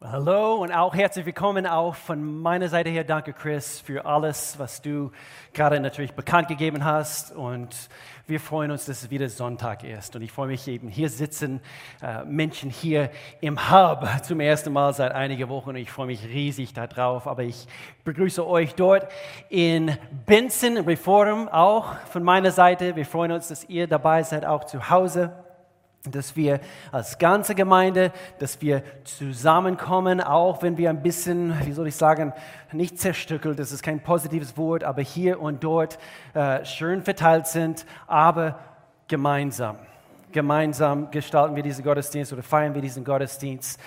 Hallo und auch herzlich willkommen auch von meiner Seite her. Danke, Chris, für alles, was du gerade natürlich bekannt gegeben hast. Und wir freuen uns, dass es wieder Sonntag ist. Und ich freue mich eben, hier sitzen äh, Menschen hier im Hub zum ersten Mal seit einigen Wochen. Und ich freue mich riesig darauf. Aber ich begrüße euch dort in Benson Reform auch von meiner Seite. Wir freuen uns, dass ihr dabei seid, auch zu Hause dass wir als ganze Gemeinde, dass wir zusammenkommen, auch wenn wir ein bisschen, wie soll ich sagen, nicht zerstückelt, das ist kein positives Wort, aber hier und dort äh, schön verteilt sind, aber gemeinsam. Gemeinsam gestalten wir diesen Gottesdienst oder feiern wir diesen Gottesdienst.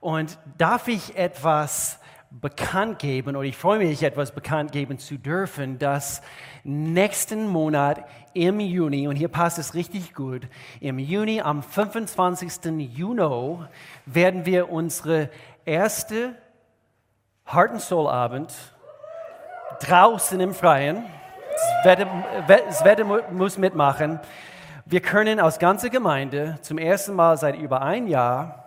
Und darf ich etwas bekannt geben, oder ich freue mich, etwas bekannt geben zu dürfen, dass nächsten Monat im Juni, und hier passt es richtig gut, im Juni, am 25. Juni, werden wir unsere erste Heart and Soul Abend draußen im Freien, das Wetter, muss mitmachen, wir können aus ganzer Gemeinde zum ersten Mal seit über ein Jahr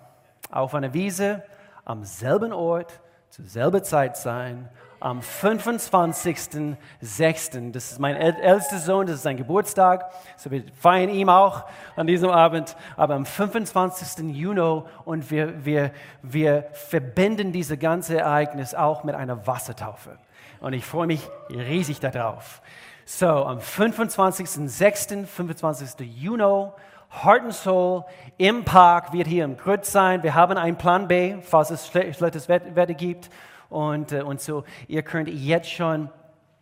auf einer Wiese am selben Ort zur selben Zeit sein, am 25.06. Das ist mein ältester Sohn, das ist sein Geburtstag. So wir feiern ihm auch an diesem Abend, aber am 25. Juni und wir, wir, wir verbinden dieses ganze Ereignis auch mit einer Wassertaufe. Und ich freue mich riesig darauf. So, am 25.06., 25. Juni Heart and Soul im Park wird hier im Grütz sein. Wir haben einen Plan B, falls es schlechtes Wetter gibt. Und, äh, und so, ihr könnt jetzt schon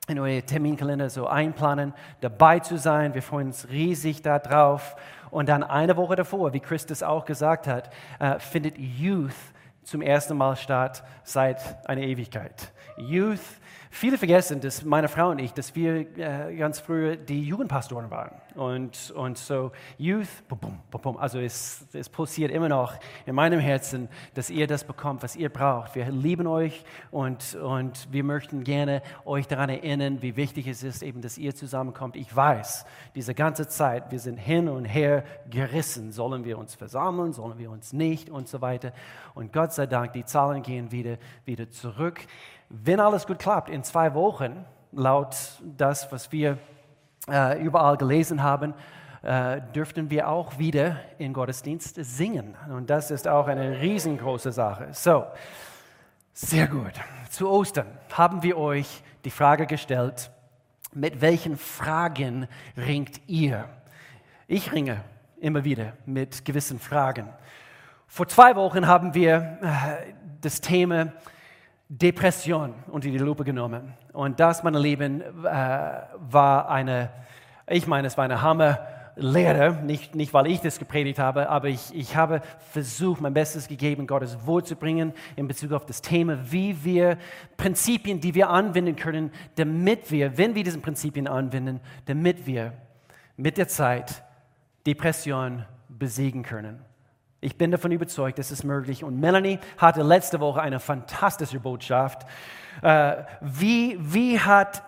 in euer Terminkalender so einplanen, dabei zu sein. Wir freuen uns riesig darauf. Und dann eine Woche davor, wie Christus auch gesagt hat, äh, findet Youth zum ersten Mal statt seit einer Ewigkeit. Youth Viele vergessen, dass meine Frau und ich, dass wir äh, ganz früh die Jugendpastoren waren. Und, und so Youth, bum, bum, bum, also es, es pulsiert immer noch in meinem Herzen, dass ihr das bekommt, was ihr braucht. Wir lieben euch und, und wir möchten gerne euch daran erinnern, wie wichtig es ist, eben, dass ihr zusammenkommt. Ich weiß, diese ganze Zeit, wir sind hin und her gerissen. Sollen wir uns versammeln, sollen wir uns nicht und so weiter. Und Gott sei Dank, die Zahlen gehen wieder, wieder zurück wenn alles gut klappt, in zwei Wochen, laut das, was wir äh, überall gelesen haben, äh, dürften wir auch wieder in Gottesdienst singen. Und das ist auch eine riesengroße Sache. So, sehr gut. Zu Ostern haben wir euch die Frage gestellt, mit welchen Fragen ringt ihr? Ich ringe immer wieder mit gewissen Fragen. Vor zwei Wochen haben wir äh, das Thema Depression unter die Lupe genommen. Und das, meine Lieben, äh, war eine, ich meine, es war eine Hammerlehre, nicht, nicht weil ich das gepredigt habe, aber ich, ich habe versucht, mein Bestes gegeben, Gottes Wort zu bringen in Bezug auf das Thema, wie wir Prinzipien, die wir anwenden können, damit wir, wenn wir diese Prinzipien anwenden, damit wir mit der Zeit Depression besiegen können. Ich bin davon überzeugt, das ist möglich. Und Melanie hatte letzte Woche eine fantastische Botschaft. Äh, wie, wie hat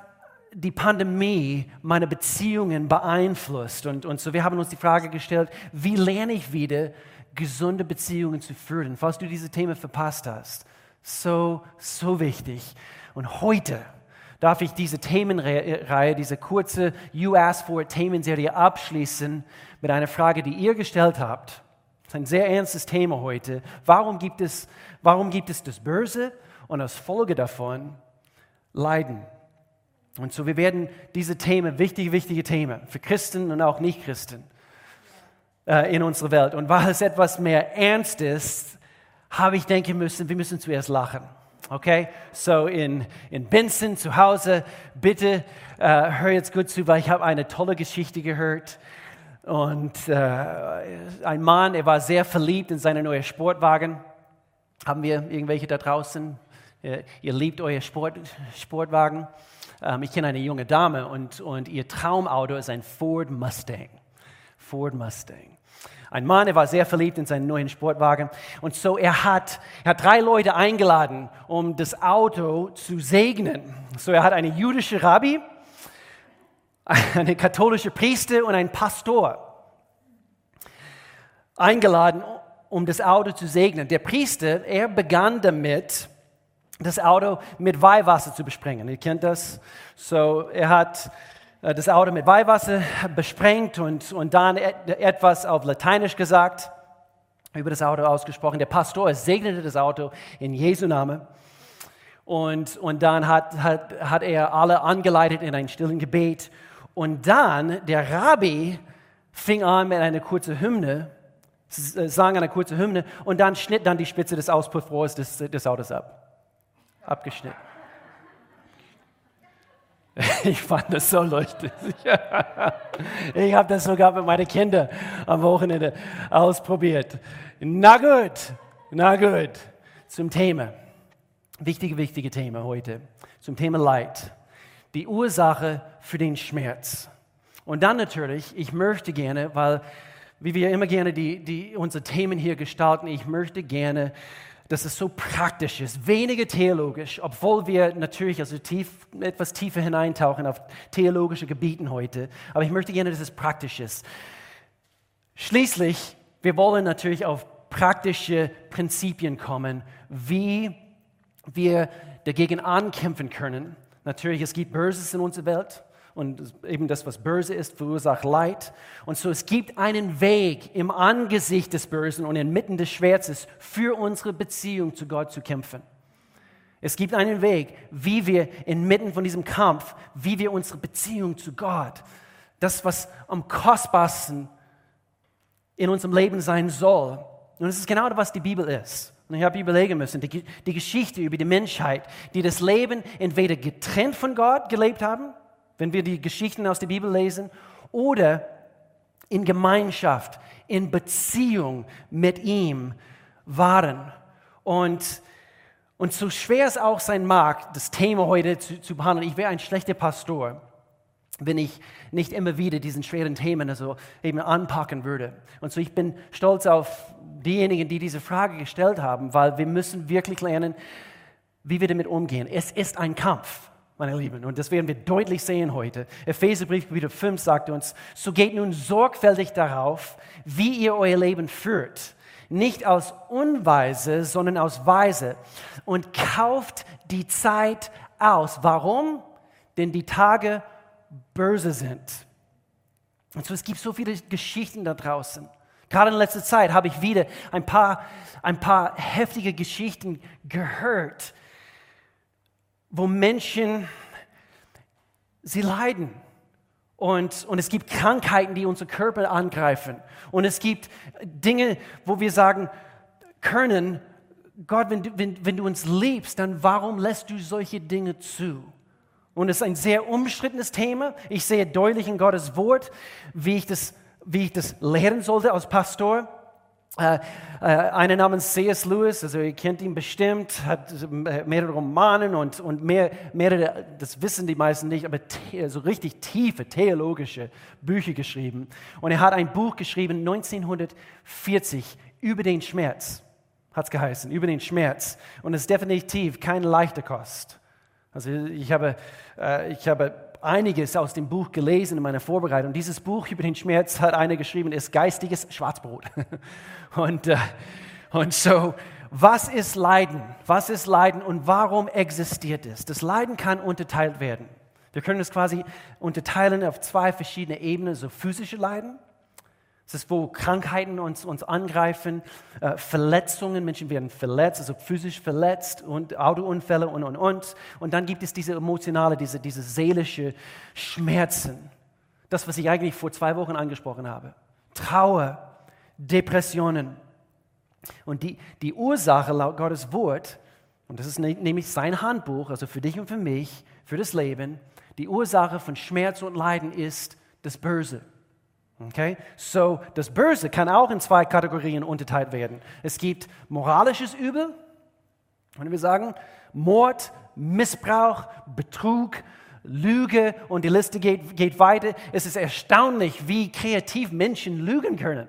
die Pandemie meine Beziehungen beeinflusst? Und, und so, wir haben uns die Frage gestellt, wie lerne ich wieder, gesunde Beziehungen zu führen? Falls du diese Themen verpasst hast. So, so wichtig. Und heute darf ich diese Themenreihe, diese kurze You Ask For Themenserie abschließen mit einer Frage, die ihr gestellt habt. Das ist ein sehr ernstes Thema heute. Warum gibt es, warum gibt es das Böse und als Folge davon Leiden? Und so, wir werden diese Themen, wichtige, wichtige Themen für Christen und auch Nicht-Christen äh, in unserer Welt. Und weil es etwas mehr ernst ist, habe ich denken müssen, wir müssen zuerst lachen. Okay? So in, in Benson zu Hause, bitte äh, hör jetzt gut zu, weil ich habe eine tolle Geschichte gehört und äh, ein Mann, er war sehr verliebt in seinen neuen Sportwagen. Haben wir irgendwelche da draußen? Ihr, ihr liebt euer Sport, Sportwagen. Ähm, ich kenne eine junge Dame und, und ihr Traumauto ist ein Ford Mustang. Ford Mustang. Ein Mann, er war sehr verliebt in seinen neuen Sportwagen. Und so, er hat, er hat drei Leute eingeladen, um das Auto zu segnen. So, er hat eine jüdische Rabbi, eine katholische Priester und ein Pastor eingeladen, um das Auto zu segnen. Der Priester, er begann damit, das Auto mit Weihwasser zu besprengen. Ihr kennt das. So, er hat äh, das Auto mit Weihwasser besprengt und, und dann etwas auf Lateinisch gesagt, über das Auto ausgesprochen. Der Pastor segnete das Auto in Jesu Namen. Und, und dann hat, hat, hat er alle angeleitet in ein stillen Gebet. Und dann der Rabbi fing an mit einer kurzen Hymne, äh, sang eine kurze Hymne und dann schnitt dann die Spitze des Auspuffrohrs des, des Autos ab. Abgeschnitten. Ich fand das so lustig. Ich habe das sogar mit meinen Kindern am Wochenende ausprobiert. Na gut, na gut. Zum Thema. Wichtige, wichtige Thema heute. Zum Thema Leid. Die Ursache für den Schmerz. Und dann natürlich, ich möchte gerne, weil wie wir immer gerne die, die, unsere Themen hier gestalten, ich möchte gerne dass es so praktisch ist, weniger theologisch, obwohl wir natürlich also tief, etwas tiefer hineintauchen auf theologische Gebieten heute. Aber ich möchte gerne, dass es praktisch ist. Schließlich, wir wollen natürlich auf praktische Prinzipien kommen, wie wir dagegen ankämpfen können. Natürlich, es gibt Böses in unserer Welt und eben das, was böse ist, verursacht Leid. Und so es gibt einen Weg im Angesicht des Bösen und inmitten des Schmerzes für unsere Beziehung zu Gott zu kämpfen. Es gibt einen Weg, wie wir inmitten von diesem Kampf, wie wir unsere Beziehung zu Gott, das, was am kostbarsten in unserem Leben sein soll. Und es ist genau das, was die Bibel ist. Und ich habe überlegen müssen, die, die Geschichte über die Menschheit, die das Leben entweder getrennt von Gott gelebt haben wenn wir die Geschichten aus der Bibel lesen, oder in Gemeinschaft, in Beziehung mit ihm waren. Und, und so schwer es auch sein mag, das Thema heute zu, zu behandeln, ich wäre ein schlechter Pastor, wenn ich nicht immer wieder diesen schweren Themen also eben anpacken würde. Und so ich bin stolz auf diejenigen, die diese Frage gestellt haben, weil wir müssen wirklich lernen, wie wir damit umgehen. Es ist ein Kampf meine Lieben. Und das werden wir deutlich sehen heute. Epheserbrief Kapitel 5 sagt uns, so geht nun sorgfältig darauf, wie ihr euer Leben führt. Nicht aus Unweise, sondern aus Weise. Und kauft die Zeit aus. Warum? Denn die Tage böse sind. Und so, es gibt so viele Geschichten da draußen. Gerade in letzter Zeit habe ich wieder ein paar, ein paar heftige Geschichten gehört, wo Menschen, sie leiden. Und, und es gibt Krankheiten, die unsere Körper angreifen. Und es gibt Dinge, wo wir sagen können, Gott, wenn du, wenn, wenn du uns liebst, dann warum lässt du solche Dinge zu? Und es ist ein sehr umstrittenes Thema. Ich sehe deutlich in Gottes Wort, wie ich das, wie ich das lehren sollte als Pastor. Äh, äh, einer namens C.S. Lewis, also ihr kennt ihn bestimmt, hat mehrere Romane und, und mehr, mehrere, das wissen die meisten nicht, aber so richtig tiefe theologische Bücher geschrieben. Und er hat ein Buch geschrieben 1940 über den Schmerz, hat es geheißen, über den Schmerz. Und es ist definitiv keine leichte Kost. Also ich habe, äh, ich habe einiges aus dem Buch gelesen in meiner Vorbereitung. Dieses Buch über den Schmerz hat einer geschrieben, ist geistiges Schwarzbrot. Und, äh, und so, was ist Leiden? Was ist Leiden und warum existiert es? Das Leiden kann unterteilt werden. Wir können es quasi unterteilen auf zwei verschiedene Ebenen, so physische Leiden es ist, wo Krankheiten uns, uns angreifen, äh, Verletzungen, Menschen werden verletzt, also physisch verletzt und Autounfälle und, und, und. Und dann gibt es diese emotionale, diese, diese seelische Schmerzen. Das, was ich eigentlich vor zwei Wochen angesprochen habe. Trauer, Depressionen. Und die, die Ursache laut Gottes Wort, und das ist ne, nämlich sein Handbuch, also für dich und für mich, für das Leben, die Ursache von Schmerz und Leiden ist das Böse. Okay? So, das Böse kann auch in zwei Kategorien unterteilt werden. Es gibt moralisches Übel, wenn wir sagen, Mord, Missbrauch, Betrug, Lüge und die Liste geht, geht weiter. Es ist erstaunlich, wie kreativ Menschen lügen können.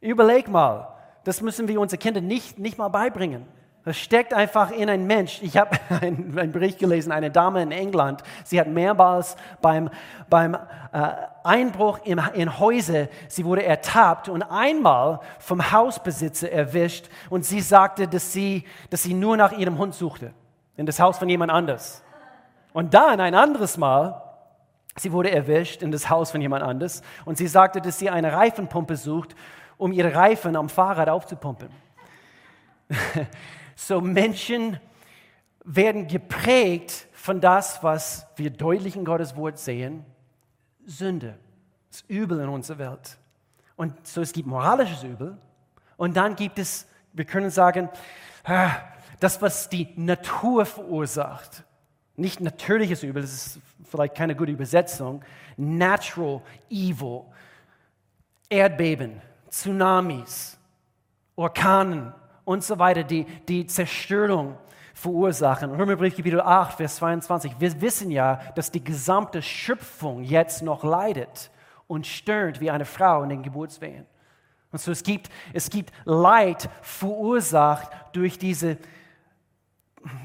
Überleg mal, das müssen wir unseren Kindern nicht, nicht mal beibringen. Das steckt einfach in ein Mensch. Ich habe einen, Bericht gelesen, eine Dame in England, sie hat mehrmals beim, beim äh, Einbruch in, in Häuser, sie wurde ertappt und einmal vom Hausbesitzer erwischt und sie sagte, dass sie, dass sie nur nach ihrem Hund suchte, in das Haus von jemand anders. Und dann ein anderes Mal, sie wurde erwischt in das Haus von jemand anders und sie sagte, dass sie eine Reifenpumpe sucht, um ihre Reifen am Fahrrad aufzupumpen. So Menschen werden geprägt von das, was wir deutlich in Gottes Wort sehen, Sünde, das Übel in unserer Welt. Und so es gibt moralisches Übel und dann gibt es, wir können sagen, ah, das, was die Natur verursacht. Nicht natürliches Übel, das ist vielleicht keine gute Übersetzung. Natural Evil. Erdbeben, Tsunamis, Orkanen, und so weiter, die, die Zerstörung verursachen. Römerbrief Kapitel 8, Vers 22. Wir wissen ja, dass die gesamte Schöpfung jetzt noch leidet und stöhnt wie eine Frau in den Geburtswehen. Und so es gibt, es gibt Leid verursacht durch diese,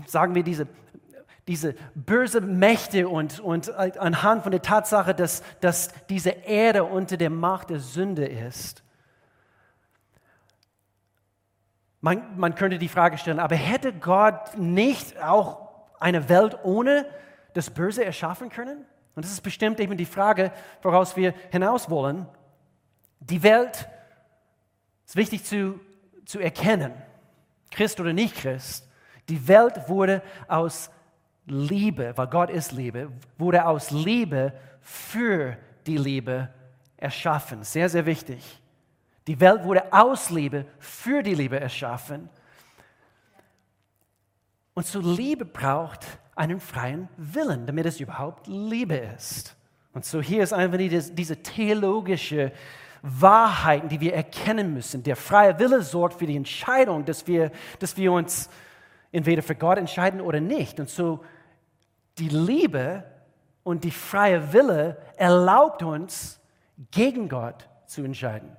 sagen wir, diese, diese böse Mächte und, und anhand von der Tatsache, dass, dass diese Erde unter der Macht der Sünde ist. Man, man könnte die Frage stellen, aber hätte Gott nicht auch eine Welt ohne das Böse erschaffen können? Und das ist bestimmt eben die Frage, woraus wir hinaus wollen. Die Welt ist wichtig zu, zu erkennen, Christ oder nicht Christ. Die Welt wurde aus Liebe, weil Gott ist Liebe, wurde aus Liebe für die Liebe erschaffen. Sehr, sehr wichtig. Die Welt wurde aus Liebe für die Liebe erschaffen. Und so Liebe braucht einen freien Willen, damit es überhaupt Liebe ist. Und so hier ist einfach diese theologische Wahrheiten, die wir erkennen müssen. Der freie Wille sorgt für die Entscheidung, dass wir, dass wir uns entweder für Gott entscheiden oder nicht. Und so die Liebe und die freie Wille erlaubt uns, gegen Gott zu entscheiden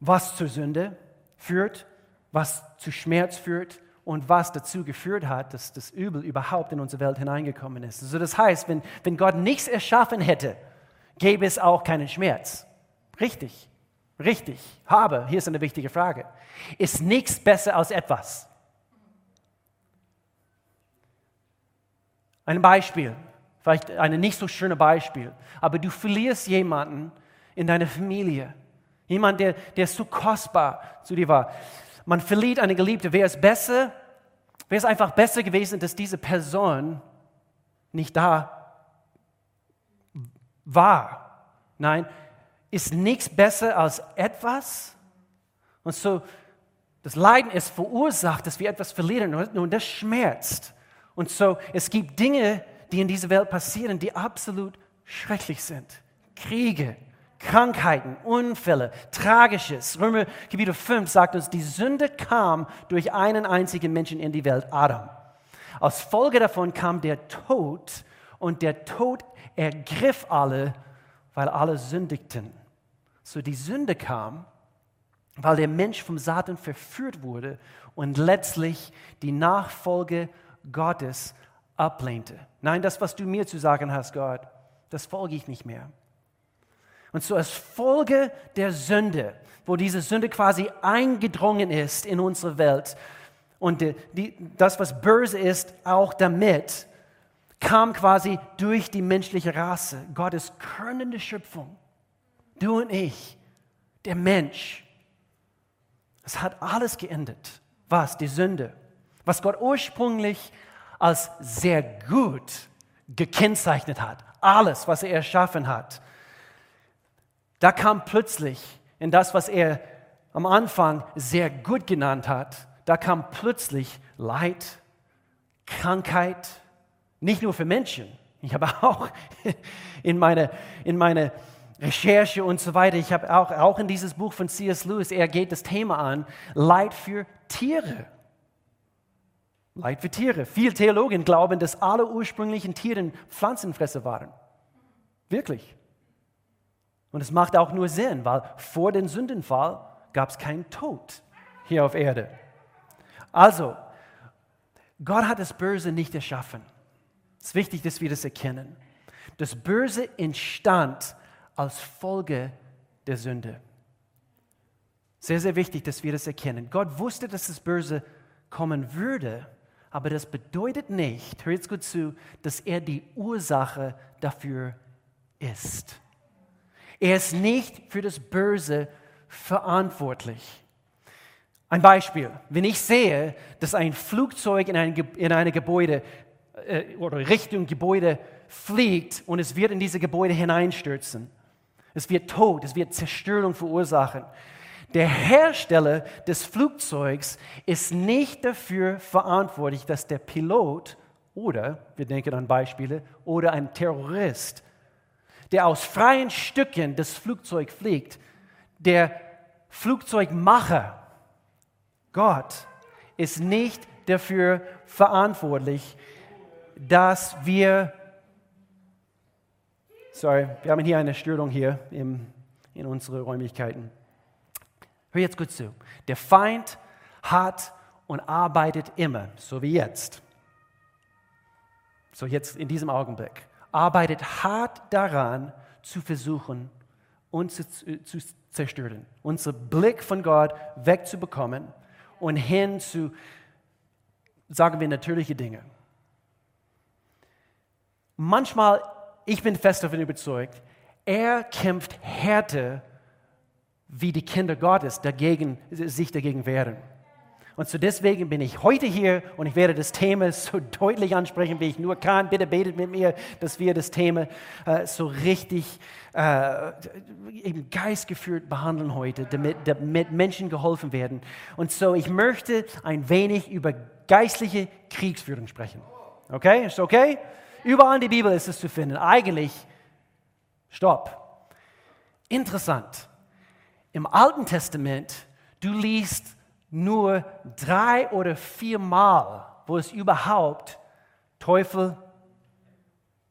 was zur Sünde führt, was zu Schmerz führt und was dazu geführt hat, dass das Übel überhaupt in unsere Welt hineingekommen ist. Also das heißt, wenn, wenn Gott nichts erschaffen hätte, gäbe es auch keinen Schmerz. Richtig, richtig. Aber, hier ist eine wichtige Frage, ist nichts besser als etwas? Ein Beispiel, vielleicht ein nicht so schönes Beispiel, aber du verlierst jemanden in deiner Familie Jemand, der, der so kostbar zu dir war. Man verliert eine Geliebte. Wäre es besser, wäre es einfach besser gewesen, dass diese Person nicht da war. Nein, ist nichts besser als etwas. Und so, das Leiden ist verursacht, dass wir etwas verlieren und das schmerzt. Und so, es gibt Dinge, die in dieser Welt passieren, die absolut schrecklich sind. Kriege, Krankheiten, Unfälle, Tragisches. Römer Kapitel 5 sagt uns, die Sünde kam durch einen einzigen Menschen in die Welt, Adam. Als Folge davon kam der Tod und der Tod ergriff alle, weil alle sündigten. So die Sünde kam, weil der Mensch vom Satan verführt wurde und letztlich die Nachfolge Gottes ablehnte. Nein, das, was du mir zu sagen hast, Gott, das folge ich nicht mehr. Und so als Folge der Sünde, wo diese Sünde quasi eingedrungen ist in unsere Welt und die, die, das, was böse ist, auch damit, kam quasi durch die menschliche Rasse, Gottes körnende Schöpfung. Du und ich, der Mensch. Es hat alles geendet. Was? Die Sünde. Was Gott ursprünglich als sehr gut gekennzeichnet hat. Alles, was er erschaffen hat da kam plötzlich in das, was er am Anfang sehr gut genannt hat, da kam plötzlich Leid, Krankheit, nicht nur für Menschen. Ich habe auch in meine, in meine Recherche und so weiter, ich habe auch, auch in dieses Buch von C.S. Lewis, er geht das Thema an, Leid für Tiere. Leid für Tiere. Viele Theologen glauben, dass alle ursprünglichen Tiere Pflanzenfresser waren. Wirklich. Und es macht auch nur Sinn, weil vor dem Sündenfall gab es keinen Tod hier auf Erde. Also, Gott hat das Böse nicht erschaffen. Es ist wichtig, dass wir das erkennen. Das Böse entstand als Folge der Sünde. Sehr, sehr wichtig, dass wir das erkennen. Gott wusste, dass das Böse kommen würde, aber das bedeutet nicht, hör jetzt gut zu, dass er die Ursache dafür ist. Er ist nicht für das Böse verantwortlich. Ein Beispiel, wenn ich sehe, dass ein Flugzeug in ein, in eine Gebäude äh, oder Richtung Gebäude fliegt und es wird in diese Gebäude hineinstürzen, es wird Tod, es wird Zerstörung verursachen. Der Hersteller des Flugzeugs ist nicht dafür verantwortlich, dass der Pilot oder, wir denken an Beispiele, oder ein Terrorist, der aus freien Stücken das Flugzeug fliegt, der Flugzeugmacher, Gott, ist nicht dafür verantwortlich, dass wir, sorry, wir haben hier eine Störung hier im, in unseren Räumlichkeiten. Hör jetzt gut zu. Der Feind hat und arbeitet immer, so wie jetzt. So jetzt in diesem Augenblick. Arbeitet hart daran, zu versuchen, uns zu, zu zerstören. Unseren Blick von Gott wegzubekommen und hin zu, sagen wir, natürliche Dinge. Manchmal, ich bin fest davon überzeugt, er kämpft härter wie die Kinder Gottes dagegen, sich dagegen wehren. Und so deswegen bin ich heute hier und ich werde das Thema so deutlich ansprechen, wie ich nur kann. Bitte betet mit mir, dass wir das Thema äh, so richtig äh, im Geist behandeln heute, damit, damit Menschen geholfen werden. Und so, ich möchte ein wenig über geistliche Kriegsführung sprechen. Okay? Ist okay? Überall in der Bibel ist es zu finden. Eigentlich, stopp. Interessant. Im Alten Testament, du liest nur drei oder vier Mal, wo es überhaupt Teufel,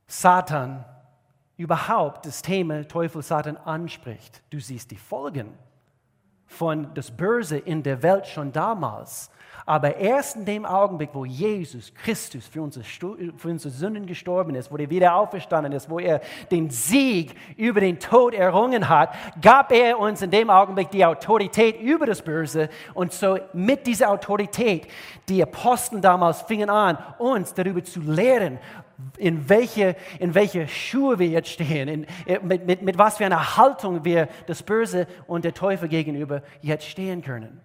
Satan, überhaupt das Thema Teufel, Satan anspricht. Du siehst die Folgen von das Böse in der Welt schon damals. Aber erst in dem Augenblick, wo Jesus Christus für unsere, für unsere Sünden gestorben ist, wo er wieder auferstanden ist, wo er den Sieg über den Tod errungen hat, gab er uns in dem Augenblick die Autorität über das Böse. Und so mit dieser Autorität, die Apostel damals fingen an, uns darüber zu lehren, in welche, in welche Schuhe wir jetzt stehen, in, mit, mit, mit was für einer Haltung wir das Böse und der Teufel gegenüber jetzt stehen können.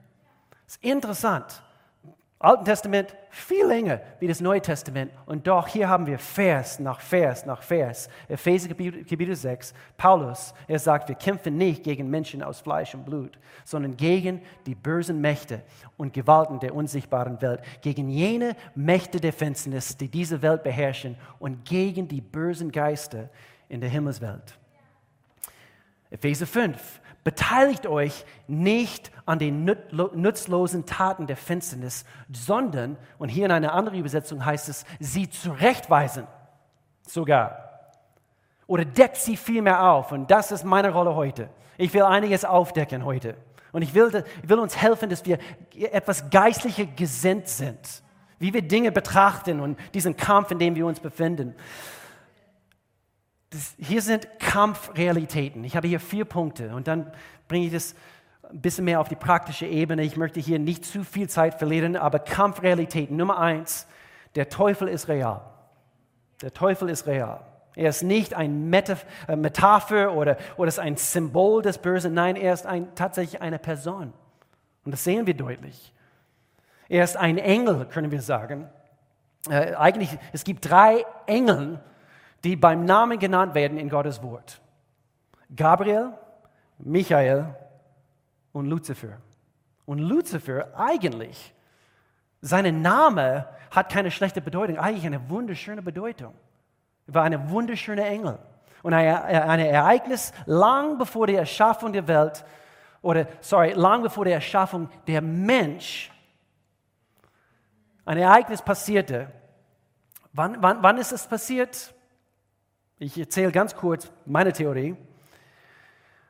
Das ist interessant. Alten Testament viel länger wie das Neue Testament. Und doch hier haben wir Vers nach Vers nach Vers. Epheser Kapitel 6, Paulus, er sagt, wir kämpfen nicht gegen Menschen aus Fleisch und Blut, sondern gegen die bösen Mächte und Gewalten der unsichtbaren Welt, gegen jene Mächte der Finsternis, die diese Welt beherrschen und gegen die bösen Geister in der Himmelswelt. Epheser 5, Beteiligt euch nicht an den nutzlosen Taten der Finsternis, sondern, und hier in einer anderen Übersetzung heißt es, sie zurechtweisen sogar. Oder deckt sie vielmehr auf. Und das ist meine Rolle heute. Ich will einiges aufdecken heute. Und ich will, ich will uns helfen, dass wir etwas geistlicher gesinnt sind. Wie wir Dinge betrachten und diesen Kampf, in dem wir uns befinden das, hier sind Kampfrealitäten. Ich habe hier vier Punkte und dann bringe ich das ein bisschen mehr auf die praktische Ebene. Ich möchte hier nicht zu viel Zeit verlieren, aber Kampfrealitäten. Nummer eins, der Teufel ist real. Der Teufel ist real. Er ist nicht ein äh, Metapher oder, oder ist ein Symbol des Bösen. Nein, er ist ein, tatsächlich eine Person. Und das sehen wir deutlich. Er ist ein Engel, können wir sagen. Äh, eigentlich, es gibt drei Engel, die beim Namen genannt werden in Gottes Wort. Gabriel, Michael und Luzifer. Und Luzifer eigentlich, sein Name hat keine schlechte Bedeutung, eigentlich eine wunderschöne Bedeutung. Er war ein wunderschöner Engel. Und ein, ein Ereignis lang bevor der Erschaffung der Welt, oder sorry, lang bevor der Erschaffung der Mensch, ein Ereignis passierte. Wann, wann, wann ist es passiert? Ich erzähle ganz kurz meine Theorie.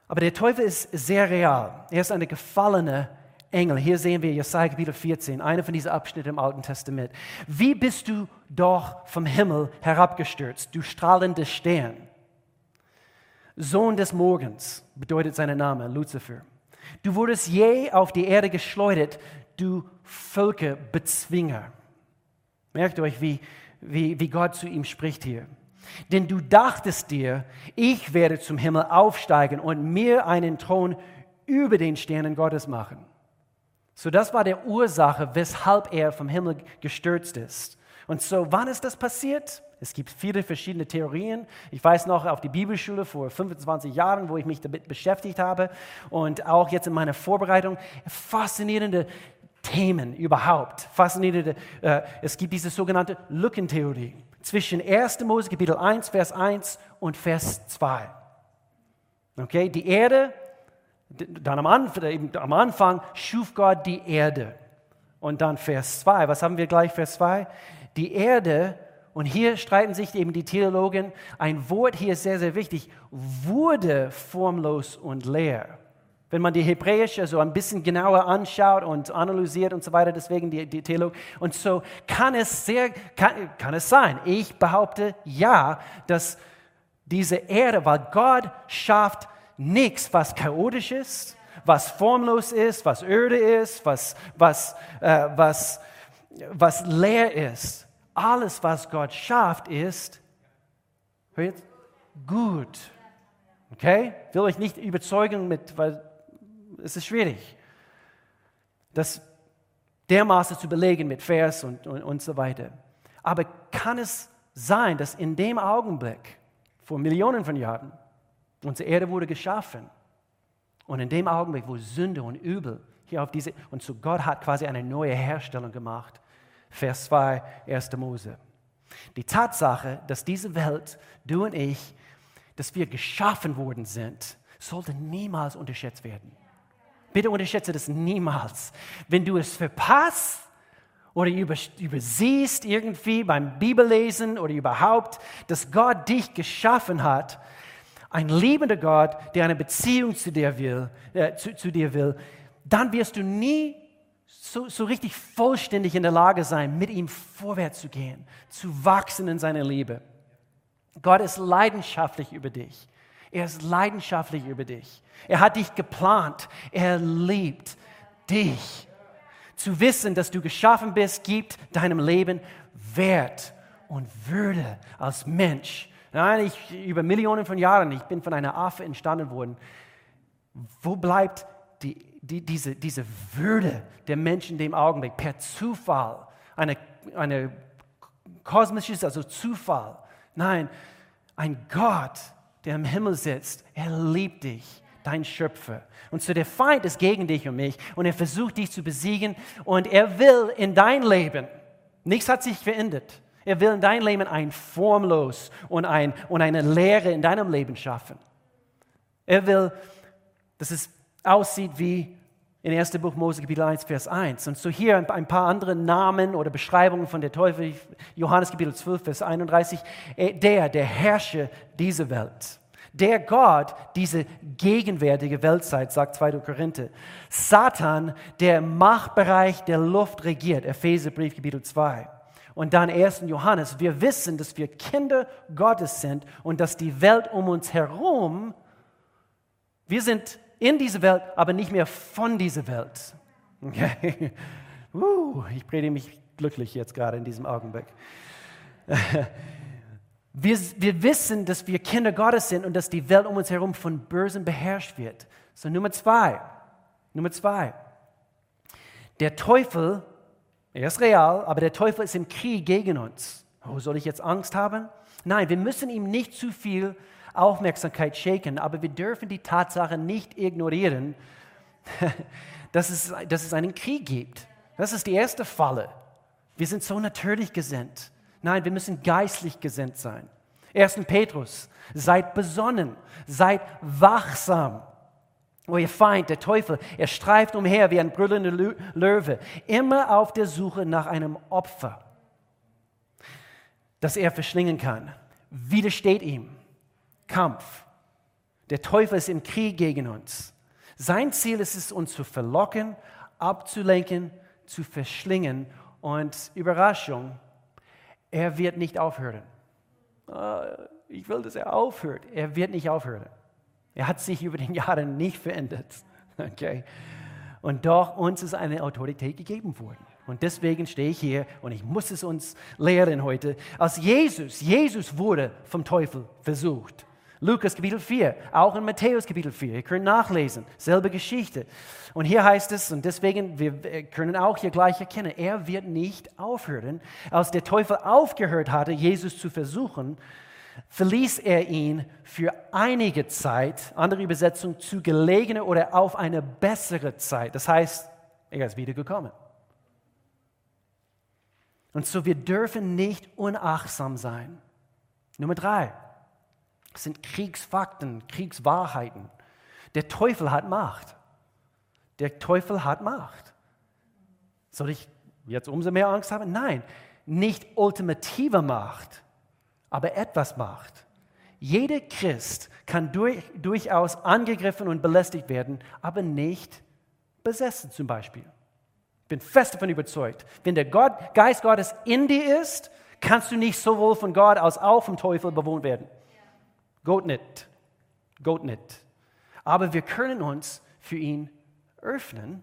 Aber der Teufel ist sehr real. Er ist eine gefallene Engel. Hier sehen wir Jesaja Kapitel 14, einer von diesen Abschnitten im Alten Testament. Wie bist du doch vom Himmel herabgestürzt, du strahlender Stern? Sohn des Morgens bedeutet sein Name, Luzifer. Du wurdest je auf die Erde geschleudert, du Völkerbezwinger. Merkt euch, wie, wie, wie Gott zu ihm spricht hier. Denn du dachtest dir, ich werde zum Himmel aufsteigen und mir einen Thron über den Sternen Gottes machen. So, das war der Ursache, weshalb er vom Himmel gestürzt ist. Und so, wann ist das passiert? Es gibt viele verschiedene Theorien. Ich weiß noch auf die Bibelschule vor 25 Jahren, wo ich mich damit beschäftigt habe und auch jetzt in meiner Vorbereitung faszinierende Themen überhaupt. Faszinierende. Äh, es gibt diese sogenannte Lückentheorie zwischen 1. Mose Kapitel 1, Vers 1 und Vers 2. Okay, die Erde dann am Anfang, am Anfang schuf Gott die Erde. Und dann Vers 2, was haben wir gleich Vers 2? Die Erde, und hier streiten sich eben die Theologen, ein Wort hier ist sehr, sehr wichtig, wurde formlos und leer. Wenn man die Hebräische so ein bisschen genauer anschaut und analysiert und so weiter, deswegen die, die Theologen. Und so kann es sehr, kann, kann es sein. Ich behaupte ja, dass diese Erde, weil Gott schafft nichts, was chaotisch ist, was formlos ist, was öde ist, was, was, äh, was, was leer ist. Alles, was Gott schafft, ist hört, gut. Okay? Will euch nicht überzeugen, mit, weil es ist schwierig, das dermaßen zu belegen mit Vers und, und, und so weiter. Aber kann es sein, dass in dem Augenblick, vor Millionen von Jahren, Unsere Erde wurde geschaffen. Und in dem Augenblick, wo Sünde und Übel hier auf diese, und so Gott hat quasi eine neue Herstellung gemacht. Vers 2, 1. Mose. Die Tatsache, dass diese Welt, du und ich, dass wir geschaffen worden sind, sollte niemals unterschätzt werden. Bitte unterschätze das niemals. Wenn du es verpasst oder übersiehst irgendwie beim Bibellesen oder überhaupt, dass Gott dich geschaffen hat, ein liebender Gott, der eine Beziehung zu dir will, äh, zu, zu, dir will, dann wirst du nie so, so richtig vollständig in der Lage sein, mit ihm vorwärts zu gehen, zu wachsen in seiner Liebe. Gott ist leidenschaftlich über dich. Er ist leidenschaftlich über dich. Er hat dich geplant. Er liebt dich. Zu wissen, dass du geschaffen bist, gibt deinem Leben Wert und Würde als Mensch Nein, ich, über Millionen von Jahren, ich bin von einer Affe entstanden worden. Wo bleibt die, die, diese, diese Würde der Menschen in dem Augenblick? Per Zufall, eine, eine kosmisches, also Zufall. Nein, ein Gott, der im Himmel sitzt, er liebt dich, dein Schöpfer. Und so der Feind ist gegen dich und mich und er versucht dich zu besiegen und er will in dein Leben, nichts hat sich verändert. Er will in dein Leben ein formlos und, ein, und eine Leere in deinem Leben schaffen. Er will, dass es aussieht wie in 1. Buch Mose Kapitel 1, Vers 1. Und so hier ein paar andere Namen oder Beschreibungen von der Teufel. Johannes Kapitel 12, Vers 31. Äh, der, der Herrscher dieser Welt. Der Gott, diese gegenwärtige Weltzeit, sagt 2. Korinther. Satan, der Machtbereich der Luft regiert. Epheserbrief Kapitel 2. Und dann 1. Johannes, wir wissen, dass wir Kinder Gottes sind und dass die Welt um uns herum, wir sind in dieser Welt, aber nicht mehr von dieser Welt. Okay. Uh, ich predige mich glücklich jetzt gerade in diesem Augenblick. Wir, wir wissen, dass wir Kinder Gottes sind und dass die Welt um uns herum von Bösen beherrscht wird. So Nummer zwei. Nummer zwei. Der Teufel er ist real, aber der Teufel ist im Krieg gegen uns. Oh, soll ich jetzt Angst haben? Nein, wir müssen ihm nicht zu viel Aufmerksamkeit schenken, aber wir dürfen die Tatsache nicht ignorieren, dass es, dass es einen Krieg gibt. Das ist die erste Falle. Wir sind so natürlich gesinnt. Nein, wir müssen geistlich gesinnt sein. 1. Petrus, seid besonnen, seid wachsam. Euer Feind, der Teufel, er streift umher wie ein brüllender Löwe, immer auf der Suche nach einem Opfer, das er verschlingen kann. Widersteht ihm. Kampf. Der Teufel ist im Krieg gegen uns. Sein Ziel ist es, uns zu verlocken, abzulenken, zu verschlingen. Und Überraschung, er wird nicht aufhören. Ah, ich will, dass er aufhört. Er wird nicht aufhören. Er hat sich über die Jahre nicht verändert. Okay? Und doch uns ist eine Autorität gegeben worden. Und deswegen stehe ich hier und ich muss es uns lehren heute. Als Jesus, Jesus wurde vom Teufel versucht. Lukas Kapitel 4, auch in Matthäus Kapitel 4. Ihr könnt nachlesen, selbe Geschichte. Und hier heißt es, und deswegen, wir können auch hier gleich erkennen, er wird nicht aufhören. Als der Teufel aufgehört hatte, Jesus zu versuchen, verließ er ihn für einige Zeit, andere Übersetzung, zu gelegene oder auf eine bessere Zeit. Das heißt, er ist wiedergekommen. Und so, wir dürfen nicht unachtsam sein. Nummer drei, das sind Kriegsfakten, Kriegswahrheiten. Der Teufel hat Macht. Der Teufel hat Macht. Soll ich jetzt umso mehr Angst haben? Nein, nicht ultimative Macht, aber etwas Macht. Jeder Christ kann durch, durchaus angegriffen und belästigt werden, aber nicht besessen zum Beispiel. Ich bin fest davon überzeugt, wenn der Gott, Geist Gottes in dir ist, kannst du nicht sowohl von Gott als auch vom Teufel bewohnt werden. Gott nicht. Gott nicht. Aber wir können uns für ihn öffnen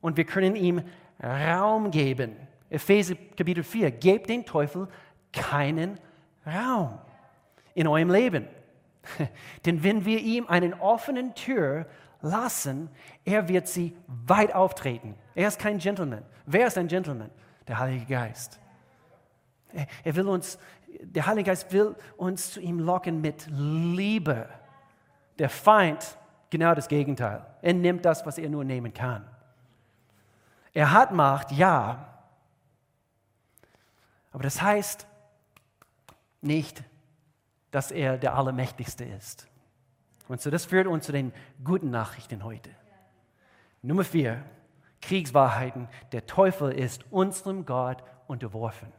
und wir können ihm Raum geben. Epheser Kapitel 4, gebt den Teufel keinen Raum in eurem Leben. Denn wenn wir ihm einen offenen Tür lassen, er wird sie weit auftreten. Er ist kein Gentleman. Wer ist ein Gentleman? Der Heilige Geist. Er will uns, der Heilige Geist will uns zu ihm locken mit Liebe. Der Feind genau das Gegenteil. Er nimmt das, was er nur nehmen kann. Er hat Macht, ja. Aber das heißt nicht, dass er der Allermächtigste ist. Und so, das führt uns zu den guten Nachrichten heute. Nummer vier, Kriegswahrheiten. Der Teufel ist unserem Gott unterworfen.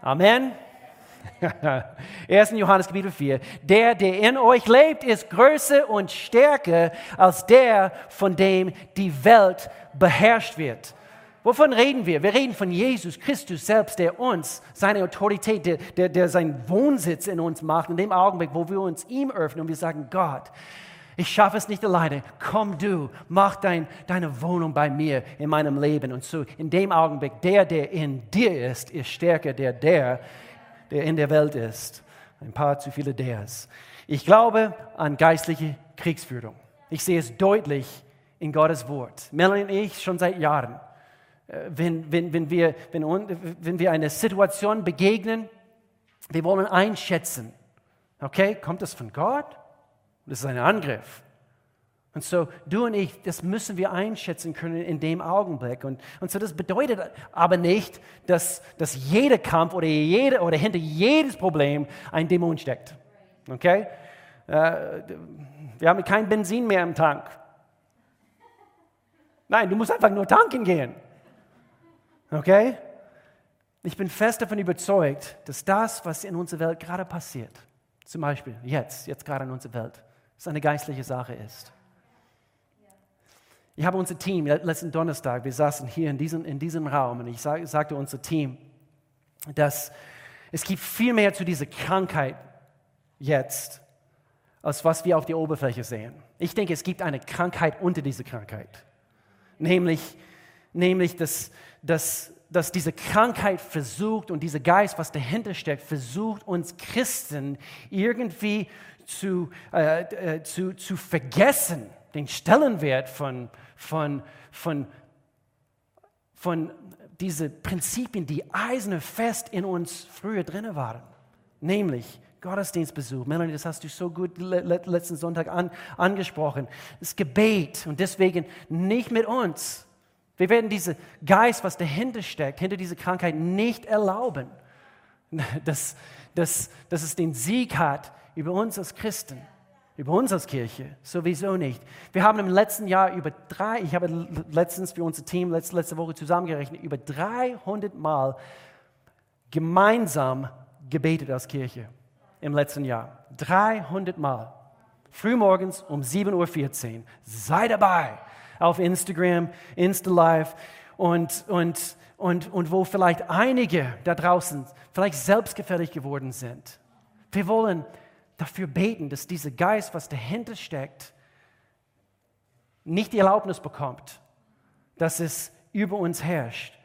Amen. 1. Johannes Kapitel 4. Der, der in euch lebt, ist größer und stärker als der, von dem die Welt beherrscht wird. Wovon reden wir? Wir reden von Jesus Christus selbst, der uns, seine Autorität, der, der, der seinen Wohnsitz in uns macht, in dem Augenblick, wo wir uns ihm öffnen und wir sagen, Gott, ich schaffe es nicht alleine. Komm du, mach dein, deine Wohnung bei mir in meinem Leben. Und so in dem Augenblick, der, der in dir ist, ist stärker der, der, der in der Welt ist. Ein paar zu viele ders. Ich glaube an geistliche Kriegsführung. Ich sehe es deutlich in Gottes Wort. Melanie und ich schon seit Jahren. Äh, wenn, wenn, wenn, wir, wenn, wenn wir eine Situation begegnen, wir wollen einschätzen, okay, kommt das von Gott das ist ein Angriff. Und so, du und ich, das müssen wir einschätzen können in dem Augenblick. Und, und so, das bedeutet aber nicht, dass, dass jeder Kampf oder, jede, oder hinter jedes Problem ein Dämon steckt. Okay? Äh, wir haben kein Benzin mehr im Tank. Nein, du musst einfach nur tanken gehen. Okay? Ich bin fest davon überzeugt, dass das, was in unserer Welt gerade passiert, zum Beispiel jetzt, jetzt gerade in unserer Welt, es eine geistliche Sache ist. Ich habe unser Team letzten Donnerstag, wir saßen hier in diesem, in diesem Raum und ich sag, sagte unser Team, dass es gibt viel mehr zu dieser Krankheit jetzt, als was wir auf der Oberfläche sehen. Ich denke, es gibt eine Krankheit unter dieser Krankheit. Nämlich, nämlich dass, dass, dass diese Krankheit versucht und dieser Geist, was dahinter steckt, versucht uns Christen irgendwie zu, äh, äh, zu, zu vergessen, den Stellenwert von, von, von, von diesen Prinzipien, die eiserne fest in uns früher drin waren. Nämlich Gottesdienstbesuch. Melanie, das hast du so gut letzten Sonntag an, angesprochen. Das Gebet und deswegen nicht mit uns. Wir werden diesen Geist, was dahinter steckt, hinter dieser Krankheit nicht erlauben, dass, dass, dass es den Sieg hat über uns als Christen, über uns als Kirche, sowieso nicht. Wir haben im letzten Jahr über drei, ich habe letztens für unser Team letzte, letzte Woche zusammengerechnet, über 300 Mal gemeinsam gebetet als Kirche im letzten Jahr. 300 Mal. Frühmorgens um 7.14 Uhr. Sei dabei. auf Instagram, Insta-Live und, und, und, und wo vielleicht einige da draußen vielleicht selbstgefällig geworden sind. Wir wollen dafür beten, dass dieser Geist, was dahinter steckt, nicht die Erlaubnis bekommt, dass es über uns herrscht.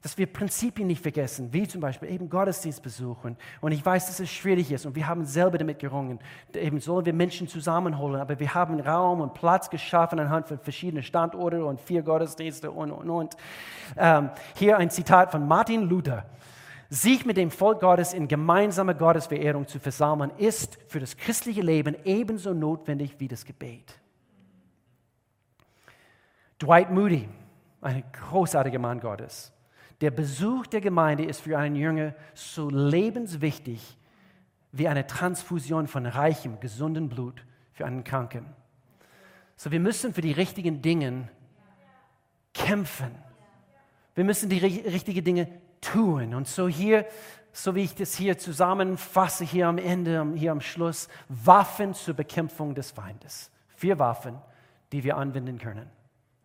Dass wir Prinzipien nicht vergessen, wie zum Beispiel eben Gottesdienst besuchen. Und ich weiß, dass es schwierig ist und wir haben selber damit gerungen. Eben sollen wir Menschen zusammenholen, aber wir haben Raum und Platz geschaffen anhand von verschiedenen Standorten und vier Gottesdienste und, und, und. Ähm, hier ein Zitat von Martin Luther. Sich mit dem Volk Gottes in gemeinsame Gottesverehrung zu versammeln, ist für das christliche Leben ebenso notwendig wie das Gebet. Dwight Moody, ein großartiger Mann Gottes. Der Besuch der Gemeinde ist für einen Jünger so lebenswichtig wie eine Transfusion von reichem, gesundem Blut für einen Kranken. So, wir müssen für die richtigen Dinge kämpfen. Wir müssen die richtigen Dinge tun. Und so hier, so wie ich das hier zusammenfasse, hier am Ende, hier am Schluss, Waffen zur Bekämpfung des Feindes. Vier Waffen, die wir anwenden können.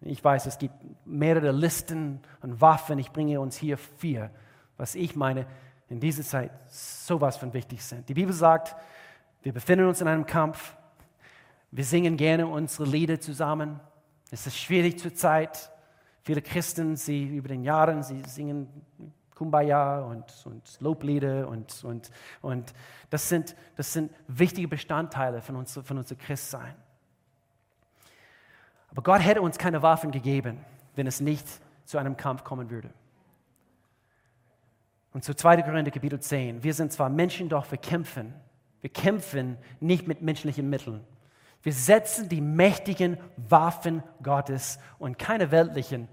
Ich weiß, es gibt mehrere Listen an Waffen. Ich bringe uns hier vier, was ich meine, in dieser Zeit sowas von wichtig sind. Die Bibel sagt, wir befinden uns in einem Kampf. Wir singen gerne unsere Lieder zusammen. Es ist schwierig zur Zeit. Viele Christen, sie über den Jahren, sie singen Kumbaya und, und Loblieder und, und, und das, sind, das sind wichtige Bestandteile von, uns, von unserem Christsein. Aber Gott hätte uns keine Waffen gegeben, wenn es nicht zu einem Kampf kommen würde. Und zu 2. Korinther Kapitel 10, wir sind zwar Menschen, doch wir kämpfen. Wir kämpfen nicht mit menschlichen Mitteln. Wir setzen die mächtigen Waffen Gottes und keine weltlichen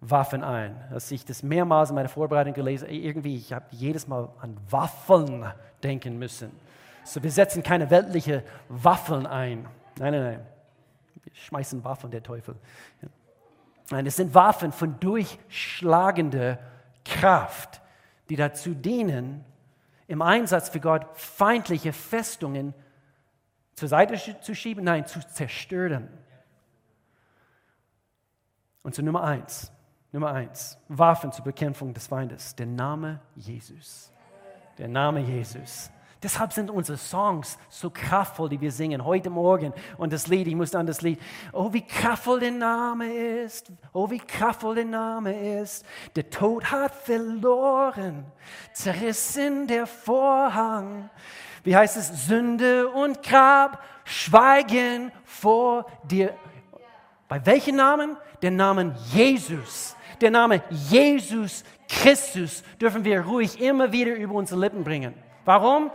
Waffen ein. Als ich das mehrmals in meiner Vorbereitung gelesen habe, irgendwie, ich habe jedes Mal an Waffen denken müssen. So, wir setzen keine weltlichen Waffen ein. Nein, nein, nein. Wir schmeißen Waffen, der Teufel. Nein, es sind Waffen von durchschlagender Kraft, die dazu dienen, im Einsatz für Gott feindliche Festungen zur Seite zu schieben, nein, zu zerstören. Und zu Nummer eins, Nummer eins, Waffen zur Bekämpfung des Feindes, der Name Jesus. Der Name Jesus. Deshalb sind unsere Songs so kraftvoll, die wir singen heute Morgen. Und das Lied, ich musste an das Lied, oh wie kraftvoll der Name ist, oh wie kraftvoll der Name ist. Der Tod hat verloren, zerrissen der Vorhang. Wie heißt es? Sünde und Grab schweigen vor dir. Bei welchem Namen? Der Namen Jesus der Name Jesus Christus dürfen wir ruhig immer wieder über unsere Lippen bringen. Warum?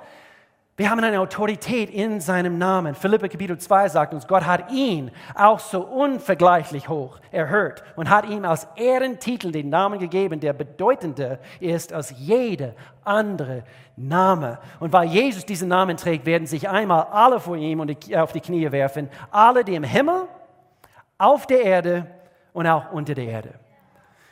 Wir haben eine Autorität in seinem Namen. Philippa Kapitel 2 sagt uns, Gott hat ihn auch so unvergleichlich hoch erhört und hat ihm als Ehrentitel den Namen gegeben, der bedeutender ist als jeder andere Name. Und weil Jesus diesen Namen trägt, werden sich einmal alle vor ihm auf die Knie werfen, alle, die im Himmel, auf der Erde und auch unter der Erde.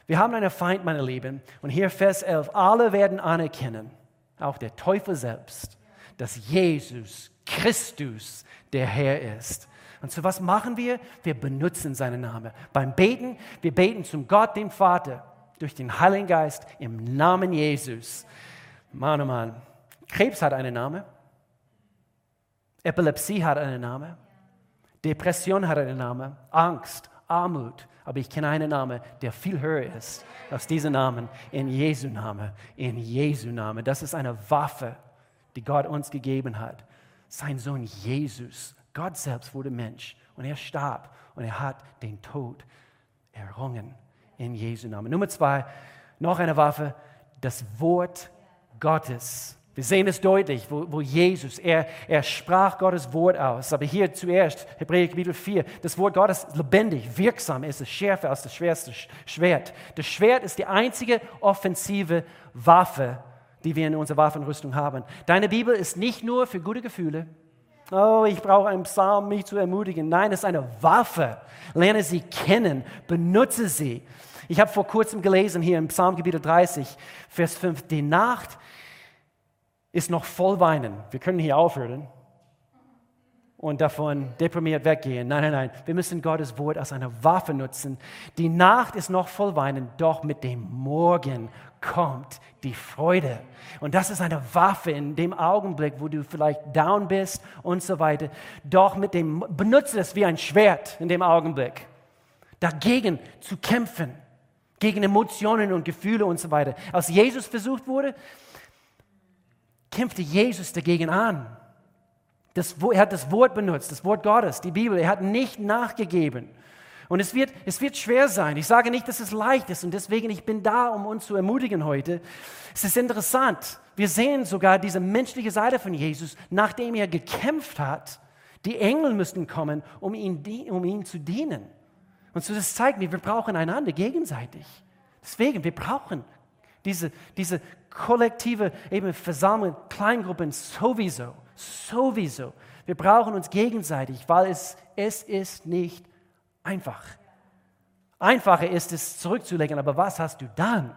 Wir haben einen Feind, meine Lieben. Und hier Vers 11, alle werden anerkennen, auch der Teufel selbst, dass Jesus Christus der Herr ist. Und so was machen wir? Wir benutzen seinen Namen. Beim Beten, wir beten zum Gott, dem Vater, durch den Heiligen Geist im Namen Jesus. Mann, oh Mann. Krebs hat einen Namen. Epilepsie hat einen Namen. Depression hat einen Namen. Angst, Armut, aber ich kenne einen Namen, der viel höher ist als dieser Name. In Jesu Name. In Jesu Name. Das ist eine Waffe, die Gott uns gegeben hat. Sein Sohn Jesus. Gott selbst wurde Mensch und er starb und er hat den Tod errungen. In Jesu Name. Nummer zwei, noch eine Waffe, das Wort Gottes. Wir sehen es deutlich, wo, wo, Jesus, er, er sprach Gottes Wort aus. Aber hier zuerst, Hebräer Kapitel 4, das Wort Gottes lebendig, wirksam, ist es schärfer als das schwerste Schwert. Das Schwert ist die einzige offensive Waffe, die wir in unserer Waffenrüstung haben. Deine Bibel ist nicht nur für gute Gefühle. Oh, ich brauche einen Psalm, mich zu ermutigen. Nein, es ist eine Waffe. Lerne sie kennen, benutze sie. Ich habe vor kurzem gelesen hier im Psalm Kapitel 30, Vers 5, die Nacht ist noch voll Weinen. Wir können hier aufhören. und davon deprimiert weggehen. Nein, nein, nein. Wir müssen Gottes Wort als eine Waffe nutzen. Die Nacht ist noch voll Weinen, doch mit dem Morgen kommt die Freude. Und das ist eine Waffe in dem Augenblick, wo du vielleicht down bist und so weiter. Doch mit dem, benutze es wie ein Schwert in dem Augenblick. Dagegen zu kämpfen. Gegen Emotionen und Gefühle und so weiter. Als Jesus versucht wurde, kämpfte Jesus dagegen an. Das, er hat das Wort benutzt, das Wort Gottes, die Bibel. Er hat nicht nachgegeben. Und es wird, es wird schwer sein. Ich sage nicht, dass es leicht ist und deswegen, ich bin da, um uns zu ermutigen heute. Es ist interessant. Wir sehen sogar diese menschliche Seite von Jesus, nachdem er gekämpft hat. Die Engel müssten kommen, um ihn, um ihn zu dienen. Und so das zeigt mir, wir brauchen einander gegenseitig. Deswegen, wir brauchen diese, diese kollektive eben Versammlung, Kleingruppen sowieso sowieso. Wir brauchen uns gegenseitig, weil es, es ist nicht einfach. Einfacher ist es zurückzulegen, aber was hast du dann?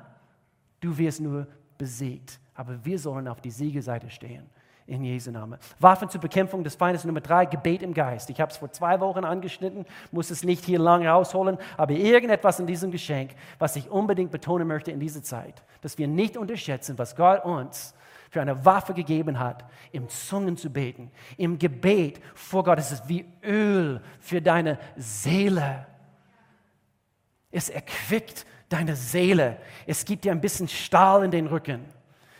Du wirst nur besiegt. Aber wir sollen auf die Siegeseite stehen. In Jesu Namen. Waffen zur Bekämpfung des Feindes Nummer drei, Gebet im Geist. Ich habe es vor zwei Wochen angeschnitten, muss es nicht hier lang rausholen, aber irgendetwas in diesem Geschenk, was ich unbedingt betonen möchte in dieser Zeit, dass wir nicht unterschätzen, was Gott uns für eine Waffe gegeben hat, im Zungen zu beten. Im Gebet vor Gott ist es wie Öl für deine Seele. Es erquickt deine Seele. Es gibt dir ein bisschen Stahl in den Rücken.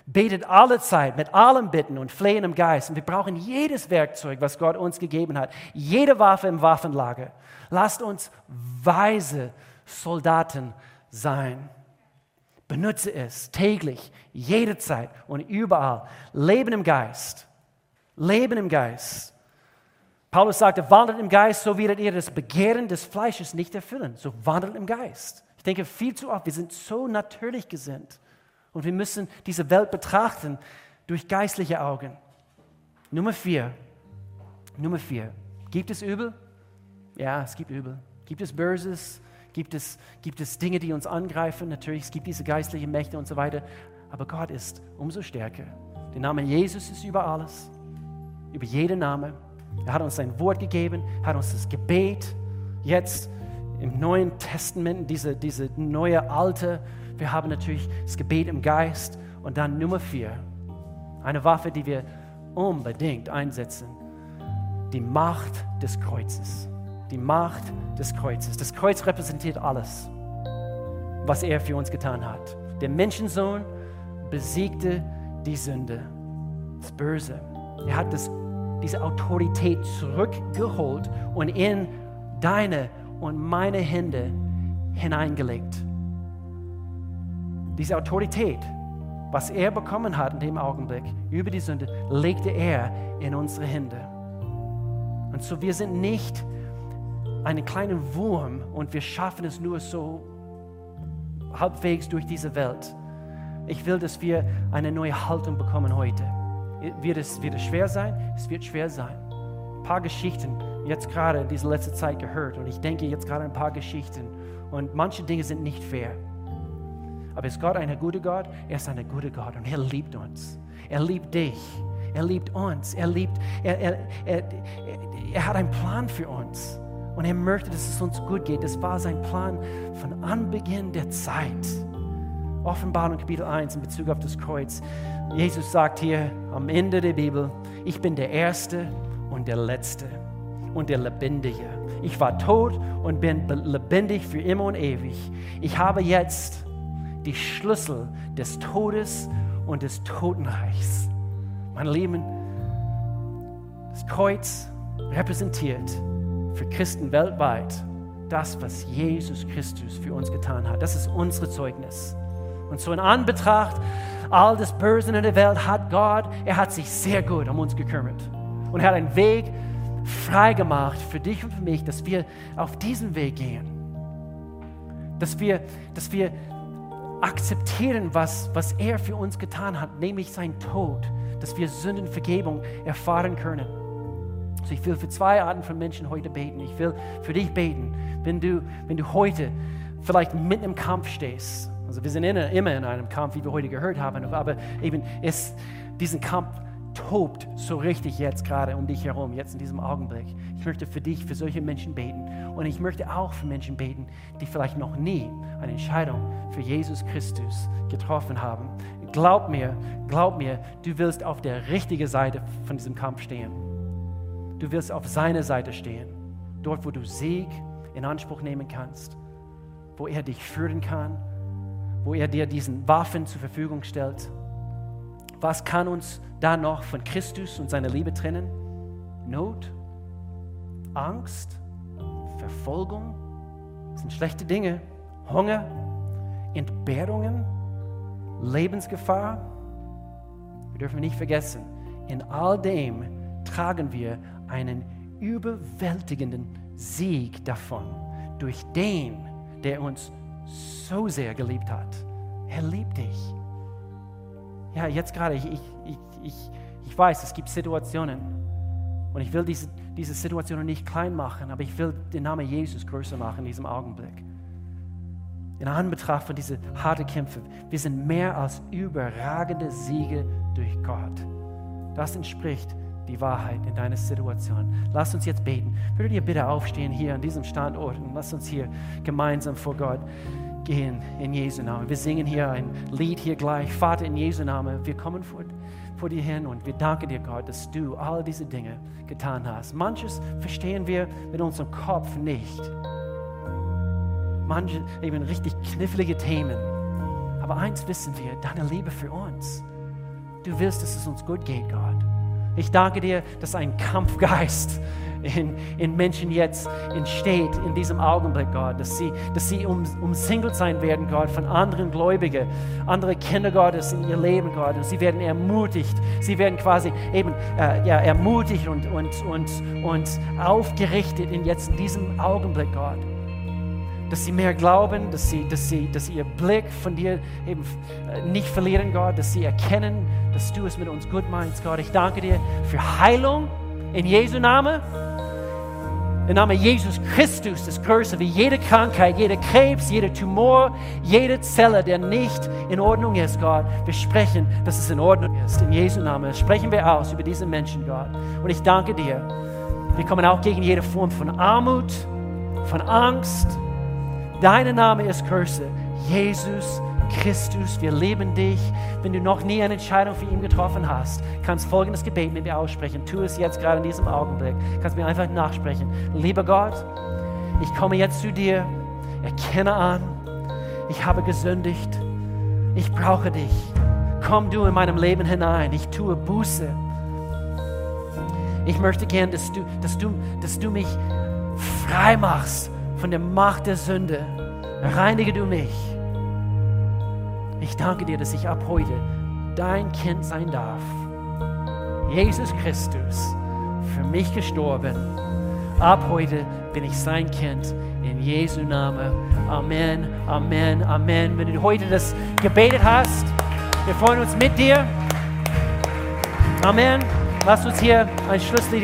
Betet alle Zeit mit allem Bitten und Flehen im Geist. Und wir brauchen jedes Werkzeug, was Gott uns gegeben hat. Jede Waffe im Waffenlager. Lasst uns weise Soldaten sein. Benutze es täglich, jederzeit und überall. Leben im Geist. Leben im Geist. Paulus sagte, wandelt im Geist, so werdet ihr das Begehren des Fleisches nicht erfüllen. So wandelt im Geist. Ich denke viel zu oft, wir sind so natürlich gesinnt und wir müssen diese Welt betrachten durch geistliche Augen. Nummer vier. Nummer vier. Gibt es Übel? Ja, es gibt Übel. Gibt es Böses? Gibt es, gibt es Dinge, die uns angreifen? Natürlich, es gibt diese geistlichen Mächte und so weiter. Aber Gott ist umso stärker. Der Name Jesus ist über alles, über jeden Namen. Er hat uns sein Wort gegeben, hat uns das Gebet jetzt im Neuen Testament, diese, diese neue Alte. Wir haben natürlich das Gebet im Geist. Und dann Nummer vier, eine Waffe, die wir unbedingt einsetzen, die Macht des Kreuzes die Macht des Kreuzes. Das Kreuz repräsentiert alles, was er für uns getan hat. Der Menschensohn besiegte die Sünde, das Böse. Er hat das, diese Autorität zurückgeholt und in deine und meine Hände hineingelegt. Diese Autorität, was er bekommen hat in dem Augenblick über die Sünde, legte er in unsere Hände. Und so wir sind nicht einen kleinen Wurm und wir schaffen es nur so halbwegs durch diese Welt. Ich will, dass wir eine neue Haltung bekommen heute. Wird es, wird es schwer sein? Es wird schwer sein. Ein paar Geschichten, jetzt gerade in dieser letzten Zeit gehört und ich denke jetzt gerade ein paar Geschichten und manche Dinge sind nicht fair. Aber ist Gott ein guter Gott? Er ist ein guter Gott und er liebt uns. Er liebt dich. Er liebt uns. Er liebt, er, er, er, er hat einen Plan für uns. Und er möchte, dass es uns gut geht. Das war sein Plan von Anbeginn der Zeit. Offenbarung Kapitel 1 in Bezug auf das Kreuz. Jesus sagt hier am Ende der Bibel, ich bin der Erste und der Letzte und der Lebendige. Ich war tot und bin lebendig für immer und ewig. Ich habe jetzt die Schlüssel des Todes und des Totenreichs. Meine Lieben, das Kreuz repräsentiert für Christen weltweit das, was Jesus Christus für uns getan hat. Das ist unsere Zeugnis. Und so in Anbetracht all des Bösen in der Welt hat Gott, er hat sich sehr gut um uns gekümmert. Und er hat einen Weg freigemacht für dich und für mich, dass wir auf diesen Weg gehen. Dass wir, dass wir akzeptieren, was, was er für uns getan hat, nämlich sein Tod, dass wir Sündenvergebung erfahren können. Also ich will für zwei Arten von Menschen heute beten. Ich will für dich beten, wenn du, wenn du heute vielleicht mitten im Kampf stehst. Also wir sind in, immer in einem Kampf, wie wir heute gehört haben, aber eben ist diesen Kampf tobt so richtig jetzt gerade um dich herum, jetzt in diesem Augenblick. Ich möchte für dich, für solche Menschen beten. Und ich möchte auch für Menschen beten, die vielleicht noch nie eine Entscheidung für Jesus Christus getroffen haben. Glaub mir, glaub mir, du willst auf der richtigen Seite von diesem Kampf stehen. Du wirst auf seiner Seite stehen. Dort, wo du Sieg in Anspruch nehmen kannst, wo er dich führen kann, wo er dir diesen Waffen zur Verfügung stellt. Was kann uns da noch von Christus und seiner Liebe trennen? Not, Angst, Verfolgung, das sind schlechte Dinge, Hunger, Entbehrungen, Lebensgefahr. Wir dürfen nicht vergessen, in all dem tragen wir einen überwältigenden Sieg davon durch den, der uns so sehr geliebt hat. Er liebt dich. Ja, jetzt gerade, ich, ich, ich, ich weiß, es gibt Situationen und ich will diese, diese Situationen nicht klein machen, aber ich will den Namen Jesus größer machen in diesem Augenblick. In Anbetracht von diesen harten Kämpfen, wir sind mehr als überragende Siege durch Gott. Das entspricht die Wahrheit in deiner Situation. Lass uns jetzt beten. Würdet ihr bitte aufstehen hier an diesem Standort und lass uns hier gemeinsam vor Gott gehen in Jesu Namen. Wir singen hier ein Lied hier gleich. Vater, in Jesu Namen, wir kommen vor, vor dir hin und wir danken dir, Gott, dass du all diese Dinge getan hast. Manches verstehen wir mit unserem Kopf nicht. Manche eben richtig knifflige Themen. Aber eins wissen wir, deine Liebe für uns. Du willst, dass es uns gut geht, Gott. Ich danke dir, dass ein Kampfgeist in, in Menschen jetzt entsteht, in diesem Augenblick, Gott, dass sie, dass sie um, umsingelt sein werden, Gott, von anderen Gläubigen, andere Kinder Gottes in ihr Leben, Gott, und sie werden ermutigt, sie werden quasi eben äh, ja, ermutigt und, und, und, und aufgerichtet in jetzt in diesem Augenblick, Gott dass sie mehr glauben, dass sie, dass sie, dass sie ihr Blick von dir eben äh, nicht verlieren, Gott, dass sie erkennen, dass du es mit uns gut meinst, Gott. Ich danke dir für Heilung in Jesu Namen. Der Name Jesus Christus ist größer wie jede Krankheit, jeder Krebs, jeder Tumor, jede Zelle, der nicht in Ordnung ist, Gott. Wir sprechen, dass es in Ordnung ist. In Jesu Namen sprechen wir aus über diese Menschen, Gott. Und ich danke dir. Wir kommen auch gegen jede Form von Armut, von Angst, Dein Name ist Größe. Jesus Christus, wir lieben dich. Wenn du noch nie eine Entscheidung für ihn getroffen hast, kannst folgendes Gebet mit mir aussprechen. Tu es jetzt gerade in diesem Augenblick. Kannst mir einfach nachsprechen. Lieber Gott, ich komme jetzt zu dir. Erkenne an, ich habe gesündigt. Ich brauche dich. Komm du in meinem Leben hinein. Ich tue Buße. Ich möchte gern, dass du, dass du, dass du mich frei machst von der Macht der Sünde. Reinige du mich. Ich danke dir, dass ich ab heute dein Kind sein darf. Jesus Christus, für mich gestorben. Ab heute bin ich sein Kind. In Jesu Namen. Amen, Amen, Amen. Wenn du heute das gebetet hast, wir freuen uns mit dir. Amen. Lass uns hier ein Schlusslied